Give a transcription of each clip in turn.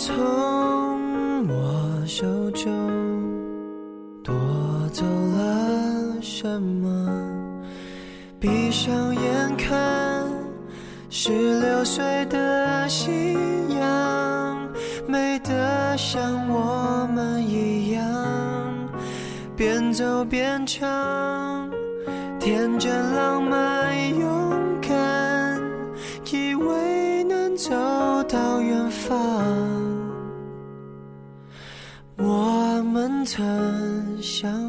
从我手中夺走了什么？闭上眼看，十六岁的夕阳，美得像我们一样，边走边唱，天真浪漫勇敢，以为能走到远方。曾相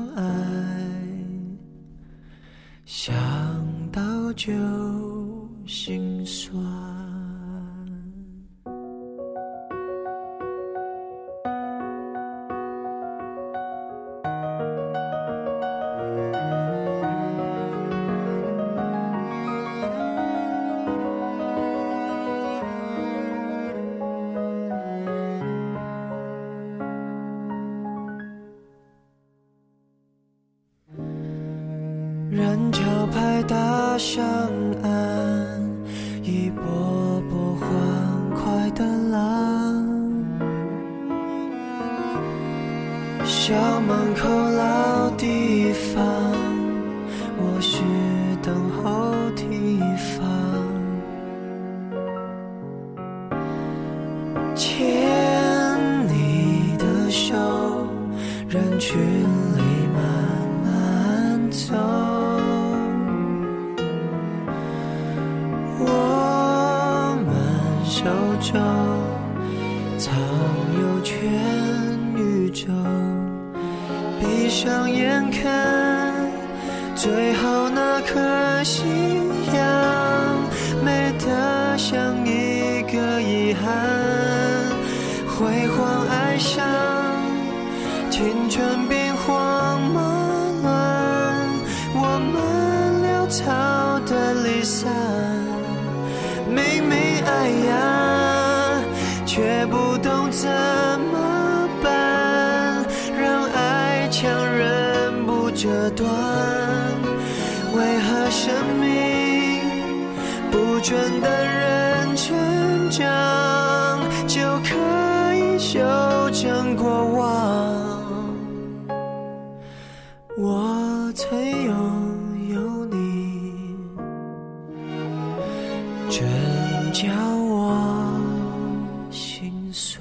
酸。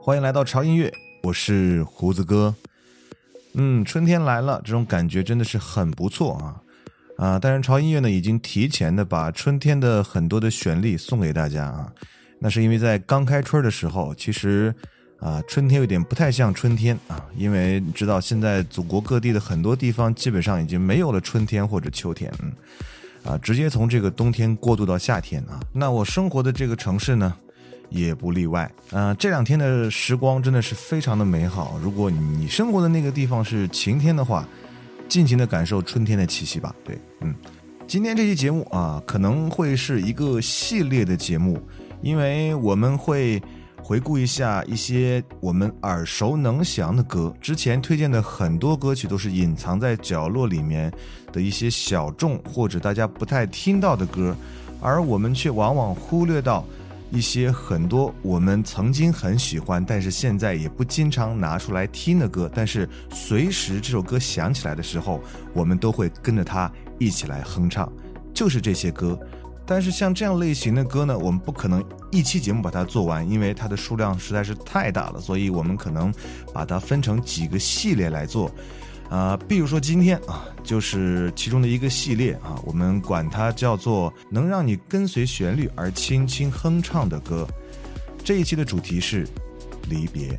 欢迎来到潮音乐，我是胡子哥。嗯，春天来了，这种感觉真的是很不错啊啊！但是潮音乐呢，已经提前的把春天的很多的旋律送给大家啊。那是因为在刚开春的时候，其实啊，春天有点不太像春天啊，因为你知道现在祖国各地的很多地方基本上已经没有了春天或者秋天，啊，直接从这个冬天过渡到夏天啊。那我生活的这个城市呢，也不例外。呃，这两天的时光真的是非常的美好。如果你生活的那个地方是晴天的话，尽情的感受春天的气息吧。对，嗯，今天这期节目啊，可能会是一个系列的节目，因为我们会。回顾一下一些我们耳熟能详的歌，之前推荐的很多歌曲都是隐藏在角落里面的一些小众或者大家不太听到的歌，而我们却往往忽略到一些很多我们曾经很喜欢，但是现在也不经常拿出来听的歌，但是随时这首歌响起来的时候，我们都会跟着它一起来哼唱，就是这些歌。但是像这样类型的歌呢，我们不可能一期节目把它做完，因为它的数量实在是太大了，所以我们可能把它分成几个系列来做。啊，比如说今天啊，就是其中的一个系列啊，我们管它叫做能让你跟随旋律而轻轻哼唱的歌。这一期的主题是离别。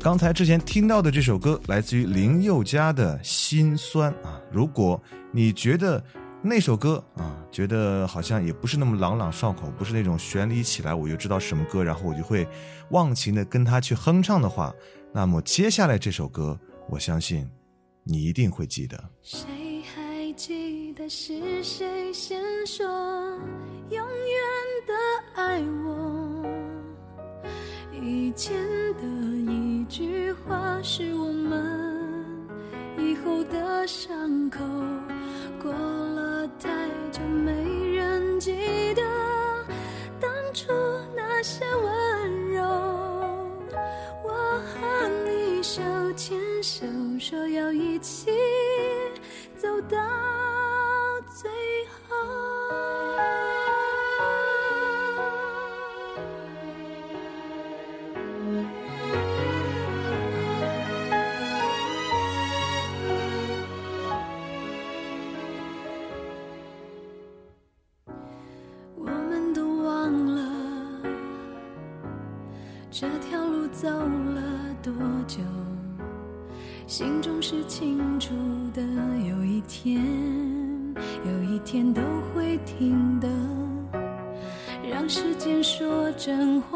刚才之前听到的这首歌来自于林宥嘉的心酸啊，如果你觉得。那首歌啊，觉得好像也不是那么朗朗上口，不是那种旋律起来我就知道什么歌，然后我就会忘情的跟他去哼唱的话，那么接下来这首歌，我相信你一定会记得。谁还记得是谁先说永远的爱我？以前的一句话是我们以后的伤口。过了太久，没人记得当初那些温柔。我和你手牵手说要一起走到最后我们都忘了这条路走了多久？心中是清楚的。有一天，有一天都会停的。让时间说真话。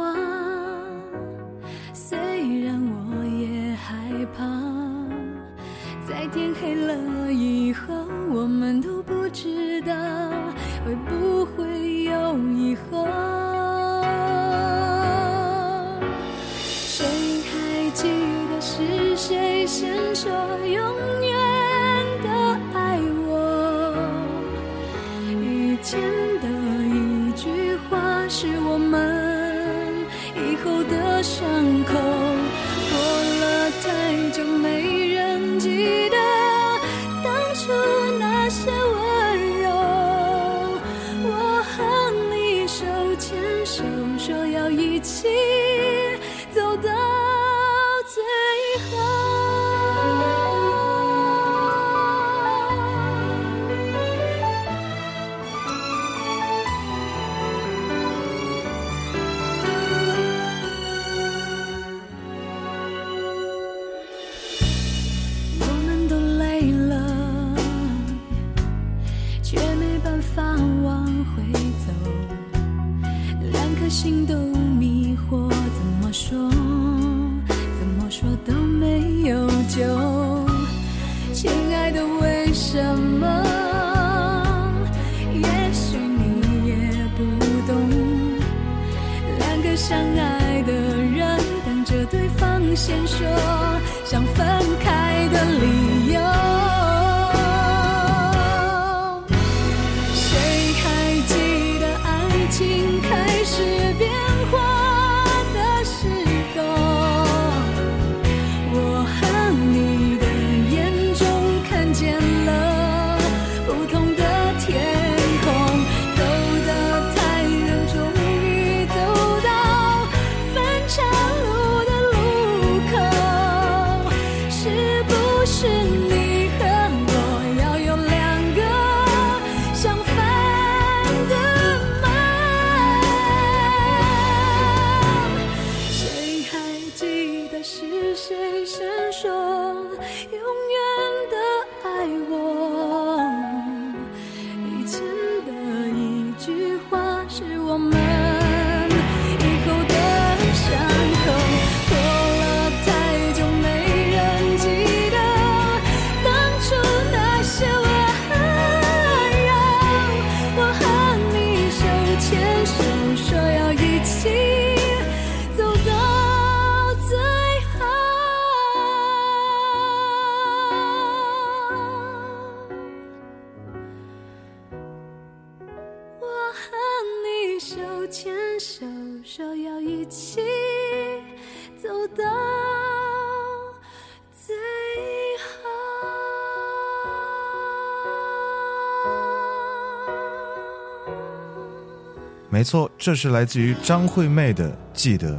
没错，这是来自于张惠妹的《记得》。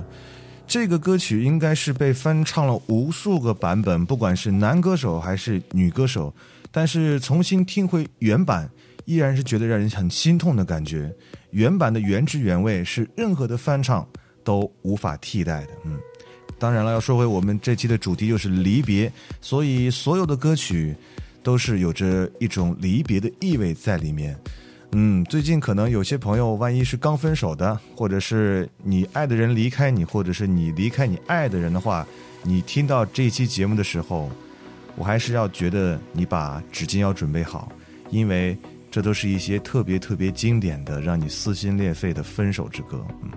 这个歌曲应该是被翻唱了无数个版本，不管是男歌手还是女歌手，但是重新听回原版，依然是觉得让人很心痛的感觉。原版的原汁原味是任何的翻唱都无法替代的。嗯，当然了，要说回我们这期的主题就是离别，所以所有的歌曲都是有着一种离别的意味在里面。嗯，最近可能有些朋友，万一是刚分手的，或者是你爱的人离开你，或者是你离开你爱的人的话，你听到这期节目的时候，我还是要觉得你把纸巾要准备好，因为这都是一些特别特别经典的，让你撕心裂肺的分手之歌。嗯，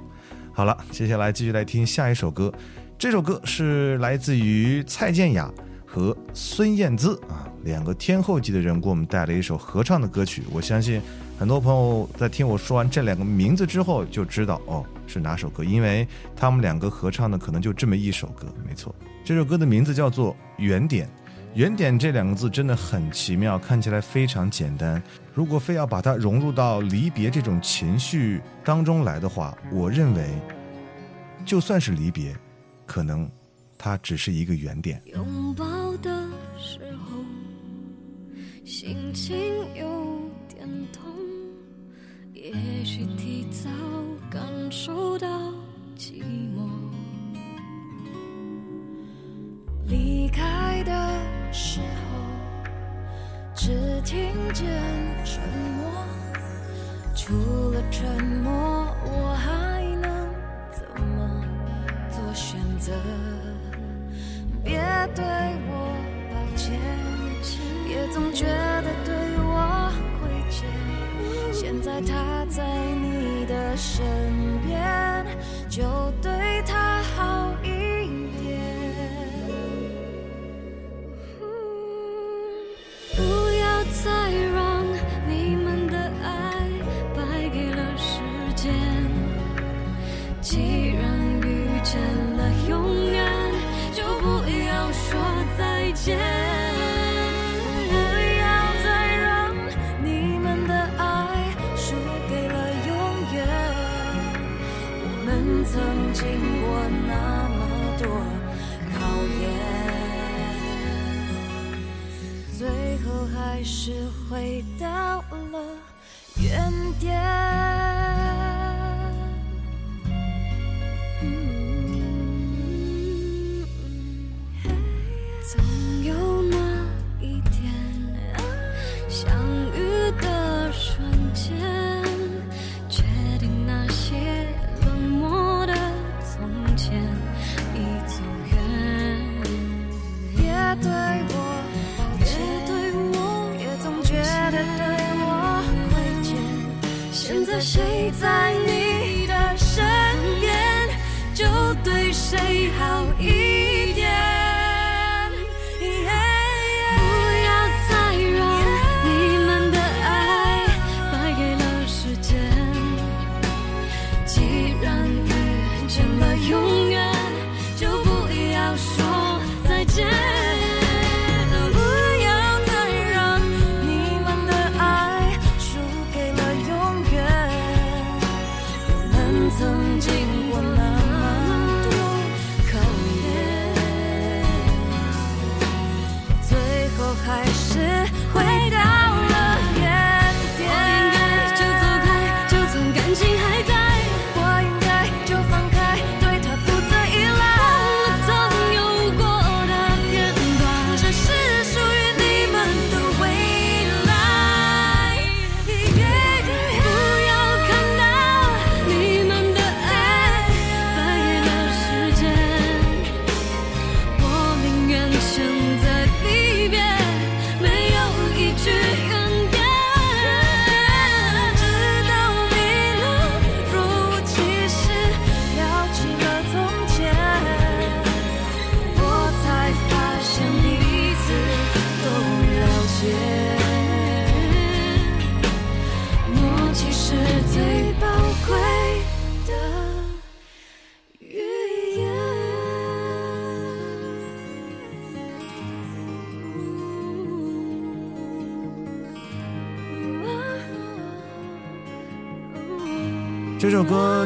好了，接下来继续来听下一首歌，这首歌是来自于蔡健雅和孙燕姿啊，两个天后级的人给我们带来一首合唱的歌曲，我相信。很多朋友在听我说完这两个名字之后，就知道哦是哪首歌，因为他们两个合唱的可能就这么一首歌，没错。这首歌的名字叫做《原点》，原点这两个字真的很奇妙，看起来非常简单。如果非要把它融入到离别这种情绪当中来的话，我认为，就算是离别，可能它只是一个原点。拥抱的时候，心情有。也许提早感受到寂寞，离开的时候只听见沉默，除了沉默，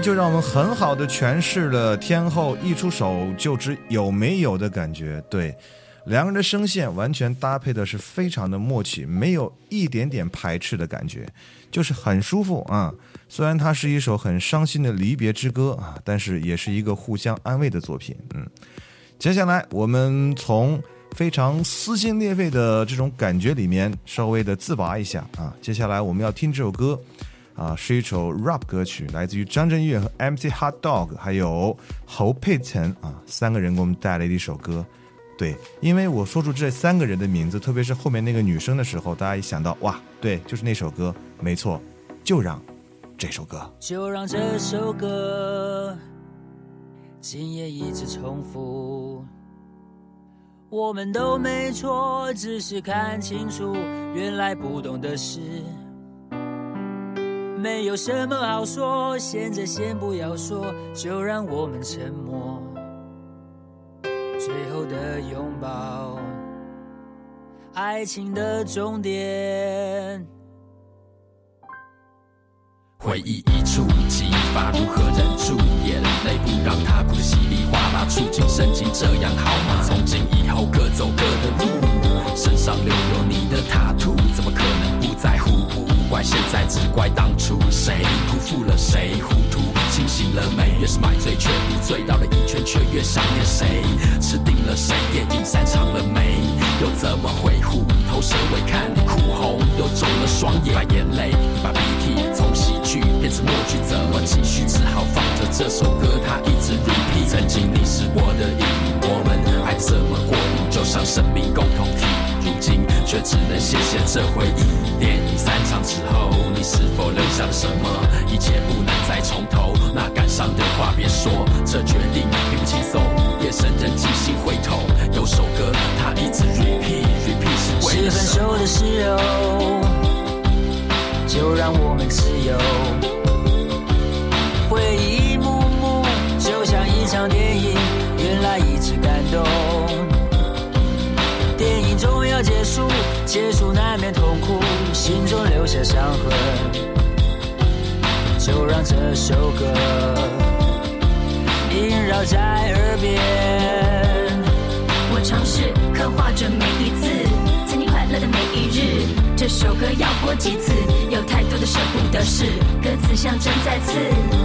就让我们很好的诠释了天后一出手就知有没有的感觉。对，两个人的声线完全搭配的是非常的默契，没有一点点排斥的感觉，就是很舒服啊。虽然它是一首很伤心的离别之歌啊，但是也是一个互相安慰的作品。嗯，接下来我们从非常撕心裂肺的这种感觉里面稍微的自拔一下啊。接下来我们要听这首歌。啊，是一首 rap 歌曲，来自于张震岳和 MC Hot Dog，还有侯佩岑啊，三个人给我们带来的一首歌。对，因为我说出这三个人的名字，特别是后面那个女生的时候，大家一想到哇，对，就是那首歌，没错，就让这首歌，就让这首歌今夜一直重复。我们都没错，只是看清楚，原来不懂的事。没有什么好说，现在先不要说，就让我们沉默。最后的拥抱，爱情的终点。回忆一触即发，如何忍住眼泪，不让它哭得稀里哗啦？触景生情，这样好吗？从今以后各走各的路，身上留有你的塔图，怎么可能不在乎？不怪现在，只怪当初，谁辜负了谁？糊涂清醒了没？越是买醉却不醉，绕了一圈却越想念谁？吃定了谁？电影散场了没？又怎么会虎头蛇尾？看你哭红，又肿了双眼，把眼泪，把鼻涕从喜剧变成默剧，怎么继续？只好放着这首歌，它一直 repeat。曾经你是我的影，我们爱怎么过，就像生命共同体。如今却只能谢谢这回忆。电影散场之后，你是否留下了什么？一切不能再从头，那感伤的话别说。这决定并不轻松，夜深人静心会痛。有首歌，它一直 repeat repeat 是分？手的时候，就让我们自由。回忆一幕幕，就像一场电影，原来一直感动。结束难免痛苦，心中留下伤痕。就让这首歌萦绕在耳边。我尝试刻画着每一次曾经快乐的每一日。这首歌要播几次？有太多的舍不得是，歌词像针在刺，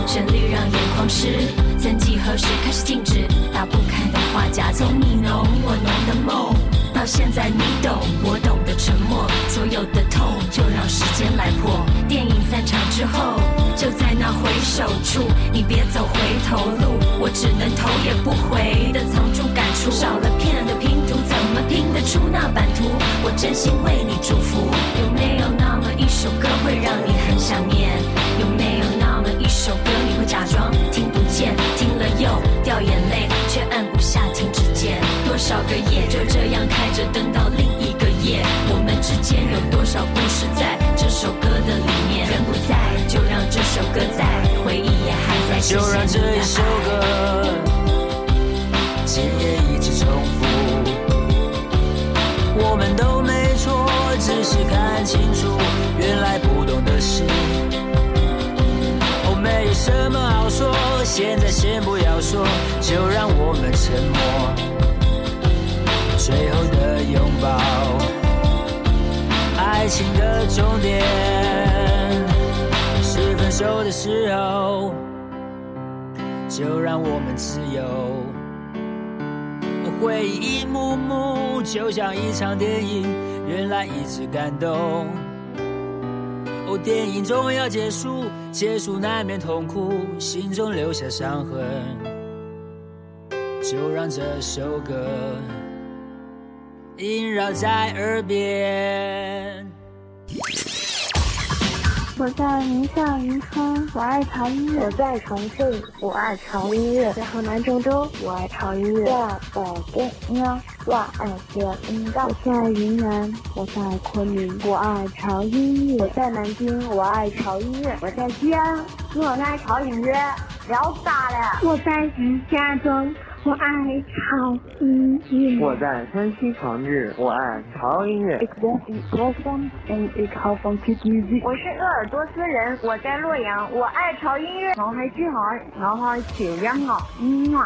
旋律让眼眶湿。曾几何时开始静止？打不开的画夹，从你浓我浓的梦，到现在你懂我沉默，所有的痛就让时间来破。电影散场之后，就在那回首处，你别走回头路，我只能头也不回的藏住感触，少了片的拼图，怎么拼得出那版图？我真心为你祝福，有没有那么一首歌会让你很想念？有没有那么一首歌你会假装听不见，听了又掉眼泪，却按不下停止键？多少个夜就这样开着灯到另夜，我们之间有多少故事在这首歌的里面？人不在，就让这首歌在，回忆也还在。就让这一首歌。今夜一直重复。我们都没错，只是看清楚，原来不懂的事。哦，没有什么好说，现在先不要说，就让我们沉默。最后的拥抱，爱爱情的终点，是分手的时候。就让我们自由。回忆一幕幕，就像一场电影，原来一直感动。哦，电影终要结束，结束难免痛苦，心中留下伤痕。就让这首歌萦绕在耳边。我在宁夏银川，我爱潮音乐；我在重庆，我爱潮音乐；在河南郑州，我爱潮音乐；在北京，我爱潮音乐；我在云南，我在昆明，我爱潮音乐；我在南京，我爱潮音乐；我在西安，我爱潮音乐。聊大了。我在石家庄，我爱潮音乐。我在山西长治，我爱潮音乐。Ik woon in Rotterdam en ik hou van muziek. 我是鄂尔多斯人，我在洛阳，我爱潮音乐。我係珠海，我愛潮音樂。嗯啊。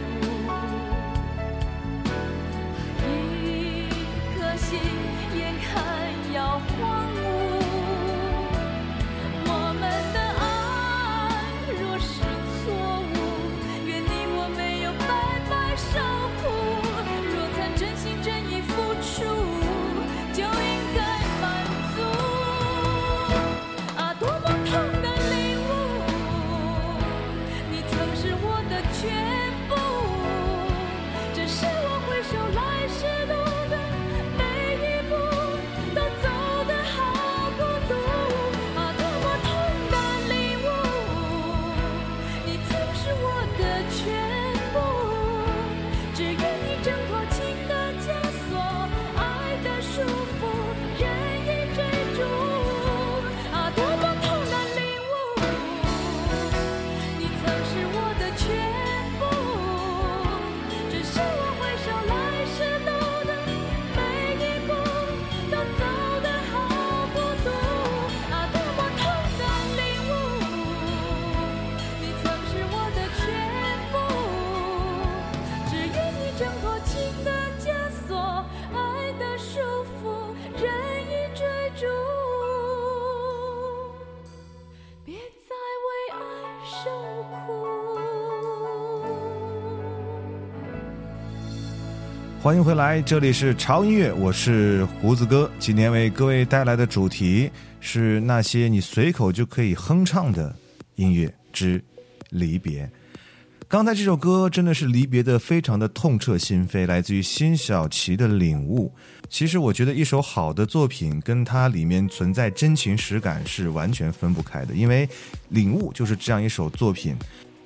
欢迎回来，这里是潮音乐，我是胡子哥。今天为各位带来的主题是那些你随口就可以哼唱的音乐之离别。刚才这首歌真的是离别的非常的痛彻心扉，来自于辛晓琪的领悟。其实我觉得一首好的作品跟它里面存在真情实感是完全分不开的，因为领悟就是这样一首作品。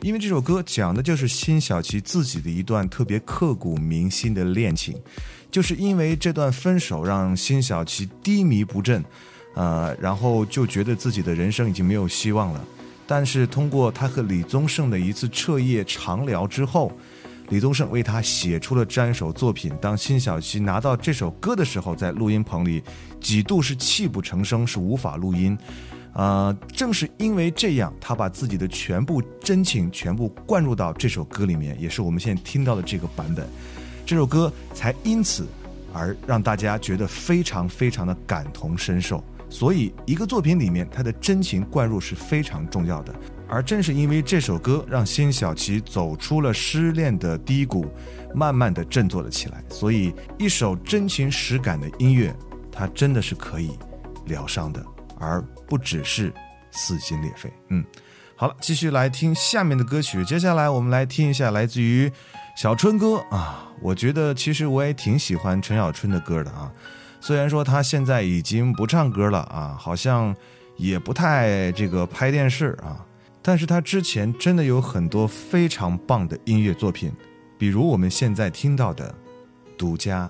因为这首歌讲的就是辛晓琪自己的一段特别刻骨铭心的恋情，就是因为这段分手让辛晓琪低迷不振，呃，然后就觉得自己的人生已经没有希望了。但是通过他和李宗盛的一次彻夜长聊之后，李宗盛为他写出了这样一首作品。当辛晓琪拿到这首歌的时候，在录音棚里几度是泣不成声，是无法录音。呃，正是因为这样，他把自己的全部真情全部灌入到这首歌里面，也是我们现在听到的这个版本，这首歌才因此而让大家觉得非常非常的感同身受。所以，一个作品里面，他的真情灌入是非常重要的。而正是因为这首歌，让辛晓琪走出了失恋的低谷，慢慢的振作了起来。所以，一首真情实感的音乐，它真的是可以疗伤的。而不只是撕心裂肺。嗯，好了，继续来听下面的歌曲。接下来我们来听一下来自于小春哥啊，我觉得其实我也挺喜欢陈小春的歌的啊。虽然说他现在已经不唱歌了啊，好像也不太这个拍电视啊，但是他之前真的有很多非常棒的音乐作品，比如我们现在听到的《独家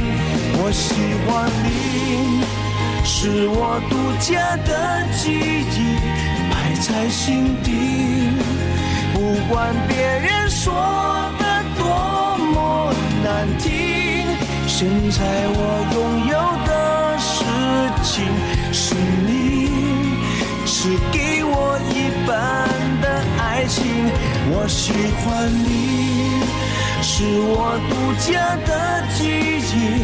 我喜欢你，是我独家的记忆，埋在心底。不管别人说的多么难听，现在我拥有的事情是你，是给我一半的爱情。我喜欢你，是我独家的记忆，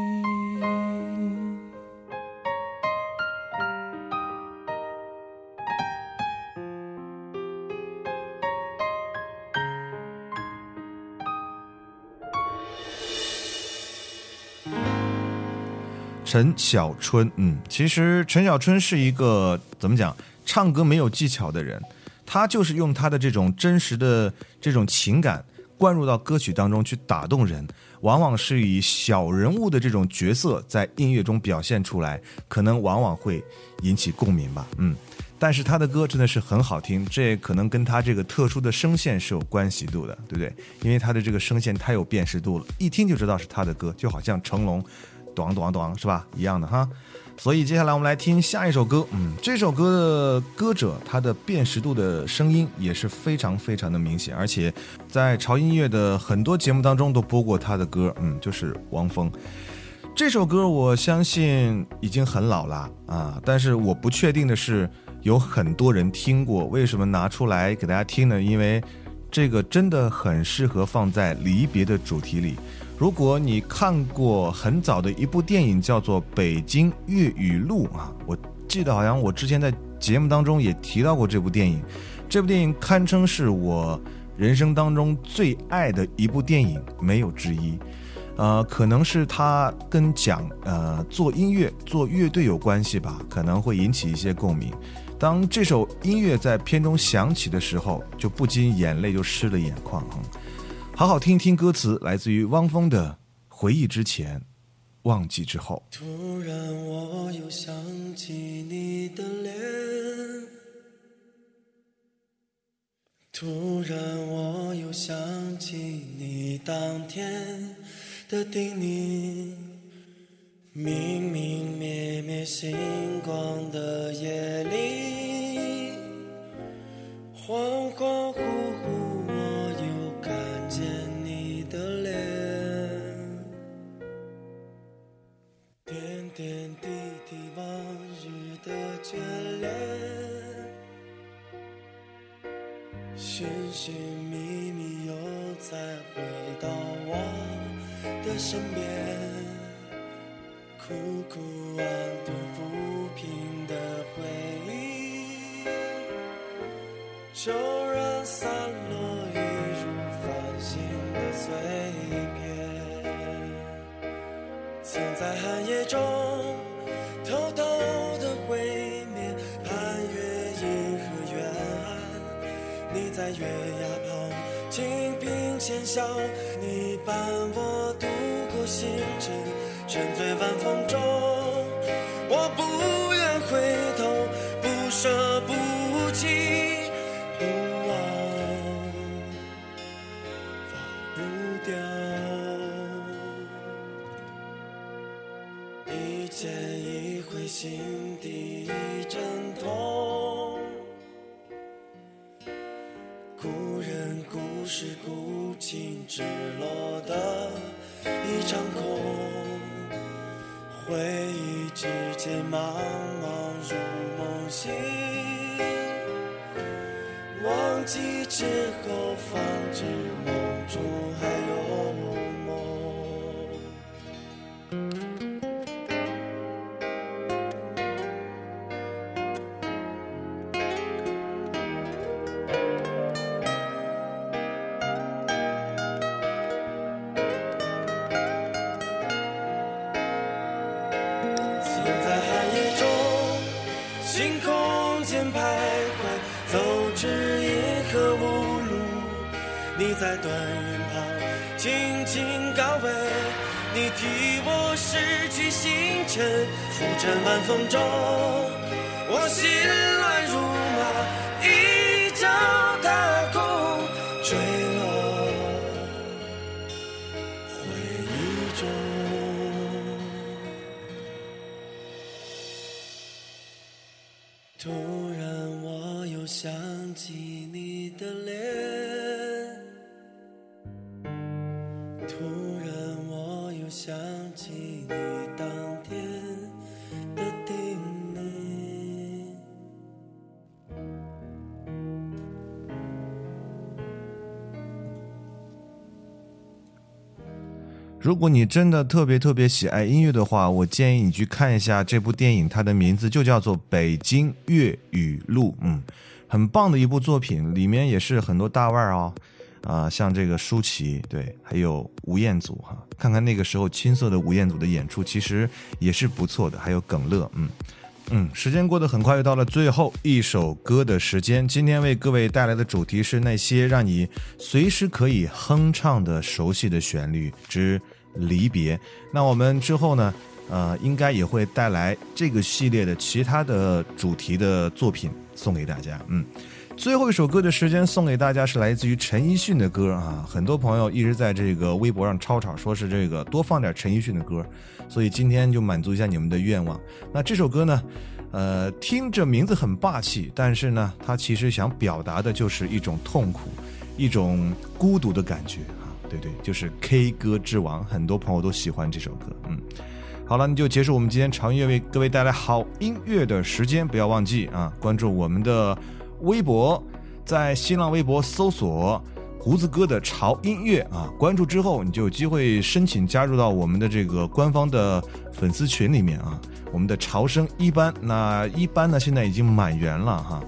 陈小春，嗯，其实陈小春是一个怎么讲，唱歌没有技巧的人，他就是用他的这种真实的这种情感灌入到歌曲当中去打动人，往往是以小人物的这种角色在音乐中表现出来，可能往往会引起共鸣吧，嗯。但是他的歌真的是很好听，这可能跟他这个特殊的声线是有关系度的，对不对？因为他的这个声线太有辨识度了，一听就知道是他的歌，就好像成龙。咚咚咚，是吧？一样的哈。所以接下来我们来听下一首歌。嗯，这首歌的歌者他的辨识度的声音也是非常非常的明显，而且在潮音乐的很多节目当中都播过他的歌。嗯，就是汪峰。这首歌我相信已经很老了啊，但是我不确定的是有很多人听过。为什么拿出来给大家听呢？因为这个真的很适合放在离别的主题里。如果你看过很早的一部电影，叫做《北京粤语录》啊，我记得好像我之前在节目当中也提到过这部电影。这部电影堪称是我人生当中最爱的一部电影，没有之一。呃，可能是它跟讲呃做音乐、做乐队有关系吧，可能会引起一些共鸣。当这首音乐在片中响起的时候，就不禁眼泪就湿了眼眶。好好听一听歌词，来自于汪峰的《回忆之前，忘记之后》。突然我又想起你的脸，突然我又想起你当天的叮咛，明明灭灭星光的夜里，恍恍惚寻寻觅觅又再回到我的身边，苦苦安顿抚平的回忆，就让散落一株繁星的。碎片，曾在寒夜中偷偷在月牙旁清贫浅笑，你伴我度过星辰，沉醉晚风中。我不愿回头，不舍不弃。心是孤情直落的一场空，回忆之间茫茫如梦醒，忘记之后放置梦中风中，我心乱如麻，一脚踏空坠落回忆中。突然，我又想起你的脸。如果你真的特别特别喜爱音乐的话，我建议你去看一下这部电影，它的名字就叫做《北京粤语录》，嗯，很棒的一部作品，里面也是很多大腕儿哦，啊、像这个舒淇，对，还有吴彦祖哈，看看那个时候青涩的吴彦祖的演出，其实也是不错的，还有耿乐，嗯。嗯，时间过得很快，又到了最后一首歌的时间。今天为各位带来的主题是那些让你随时可以哼唱的熟悉的旋律之离别。那我们之后呢，呃，应该也会带来这个系列的其他的主题的作品送给大家。嗯，最后一首歌的时间送给大家是来自于陈奕迅的歌啊，很多朋友一直在这个微博上吵吵，说是这个多放点陈奕迅的歌，所以今天就满足一下你们的愿望。那这首歌呢，呃，听着名字很霸气，但是呢，它其实想表达的就是一种痛苦，一种孤独的感觉。对对，就是 K 歌之王，很多朋友都喜欢这首歌。嗯，好了，那就结束我们今天潮音乐为各位带来好音乐的时间，不要忘记啊，关注我们的微博，在新浪微博搜索。胡子哥的潮音乐啊，关注之后你就有机会申请加入到我们的这个官方的粉丝群里面啊。我们的潮声一班，那一班呢现在已经满员了哈，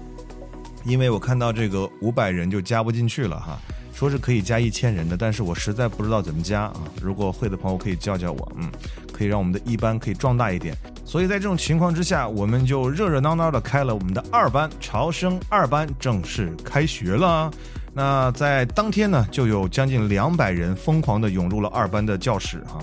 因为我看到这个五百人就加不进去了哈，说是可以加一千人的，但是我实在不知道怎么加啊。如果会的朋友可以教教我，嗯，可以让我们的一班可以壮大一点。所以在这种情况之下，我们就热热闹闹的开了我们的二班潮生二班，正式开学了。那在当天呢，就有将近两百人疯狂的涌入了二班的教室哈、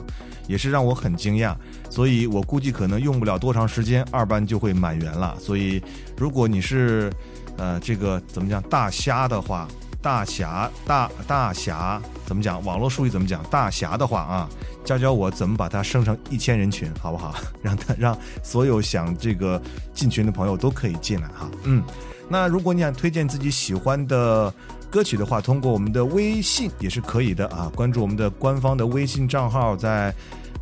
也是让我很惊讶。所以我估计可能用不了多长时间，二班就会满员了。所以如果你是呃这个怎么讲大虾的话，大侠大大侠怎么讲？网络术语怎么讲？大侠的话啊，教教我怎么把它升成一千人群，好不好？让他让所有想这个进群的朋友都可以进来哈。嗯，那如果你想推荐自己喜欢的歌曲的话，通过我们的微信也是可以的啊。关注我们的官方的微信账号，在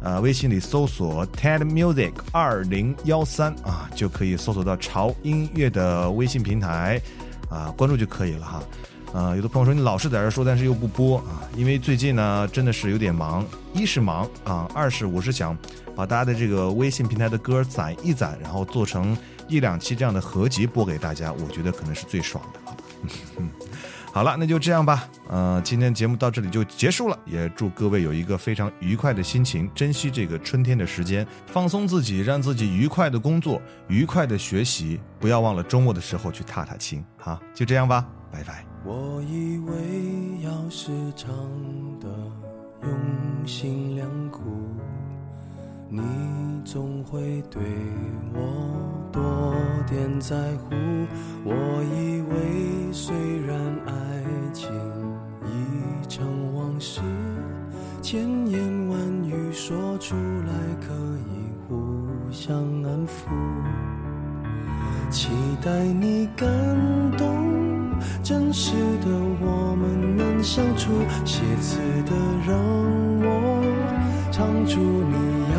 呃微信里搜索 TED Music 二零幺三啊，就可以搜索到潮音乐的微信平台啊，关注就可以了哈。啊、有的朋友说你老是在这说，但是又不播啊，因为最近呢真的是有点忙，一是忙啊，二是我是想把大家的这个微信平台的歌攒一攒，然后做成一两期这样的合集播给大家，我觉得可能是最爽的啊。好了，那就这样吧。呃，今天节目到这里就结束了，也祝各位有一个非常愉快的心情，珍惜这个春天的时间，放松自己，让自己愉快的工作，愉快的学习，不要忘了周末的时候去踏踏青。啊，就这样吧，拜拜。我以为要是唱的用心良苦，你总会对我多点在乎。我以为虽然爱情已成往事，千言万语说出来可以互相安抚。期待你感动。真实的我们能相处，写词的让我唱出你要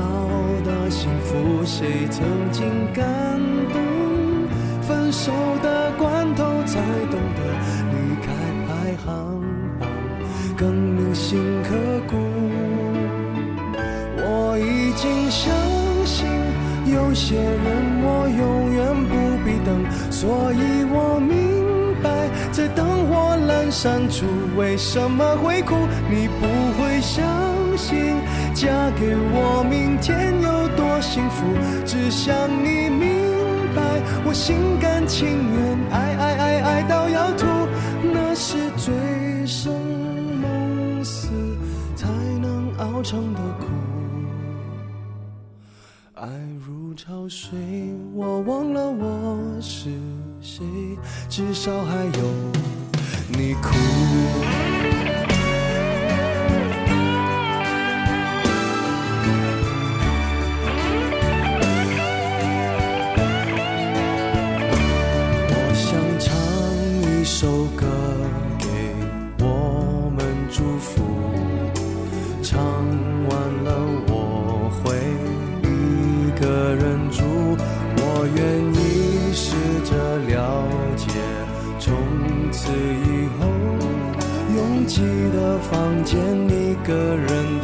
的幸福。谁曾经感动？分手的关头才懂得离开排行榜，更铭心刻骨。我已经相信，有些人我永远不必等，所以我。在灯火阑珊处，为什么会哭？你不会相信，嫁给我，明天有多幸福？只想你明白，我心甘情愿爱爱爱爱到要吐，那是醉生梦死才能熬成的苦。爱潮水，我忘了我是谁，至少还有你哭。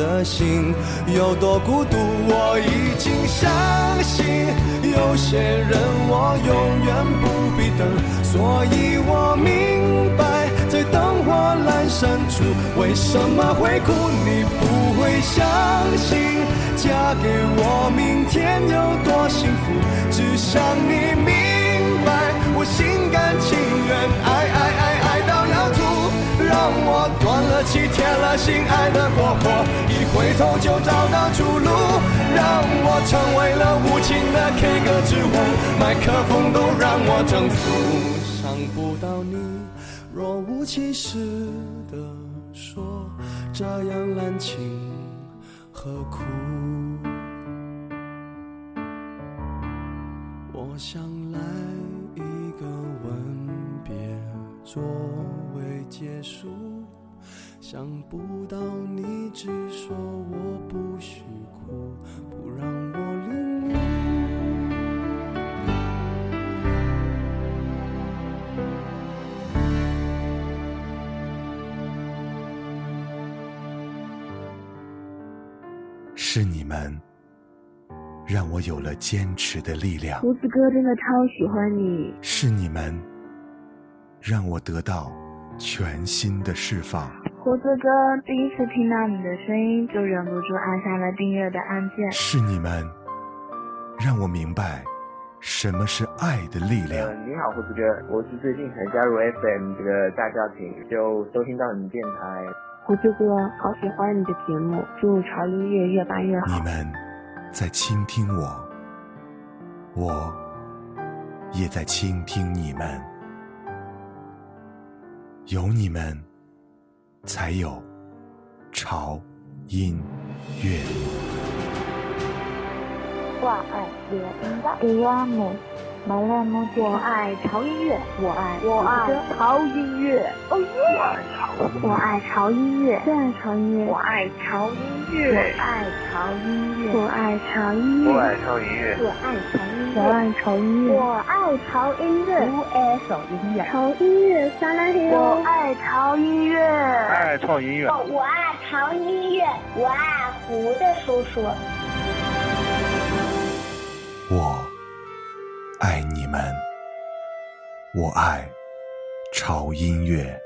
的心有多孤独，我已经相信。有些人我永远不必等，所以我明白，在灯火阑珊处，为什么会哭？你不会相信，嫁给我明天有多幸福，只想你明白，我心甘情愿爱爱，让我断了气，铁了心，爱的过火，一回头就找到出路，让我成为了无情的 K 歌之王，麦克风都让我征服，伤不到你，若无其事的说，这样滥情何苦？我想来作为结束，想不到你只说我不许哭，不让我领悟。是你们让我有了坚持的力量，胡子哥真的超喜欢你，是你们让我得到全新的释放，胡子哥第一次听到你的声音就忍不住按下了订阅的按键。是你们让我明白什么是爱的力量呃，。你好，胡子哥，我是最近才加入 FM 这个大家庭，就收听到你们电台。胡子哥，好喜欢你的节目，祝潮音乐越办越好你。们在倾听我，我也在倾听你们。有你们，才有潮音乐。我爱乐音乐，迪亚姆，我爱潮音乐，我爱我爱潮音乐，哦耶！我爱潮音乐，最爱潮音乐，我爱潮音乐，我爱潮音乐，我爱潮音乐，我爱潮音乐，我爱潮音乐，我爱潮音乐，我爱潮音乐，我爱潮音乐，潮音乐撒拉嘿我爱潮音乐，爱潮音乐。我爱潮音乐，我爱胡的叔叔。你们，我爱潮音乐。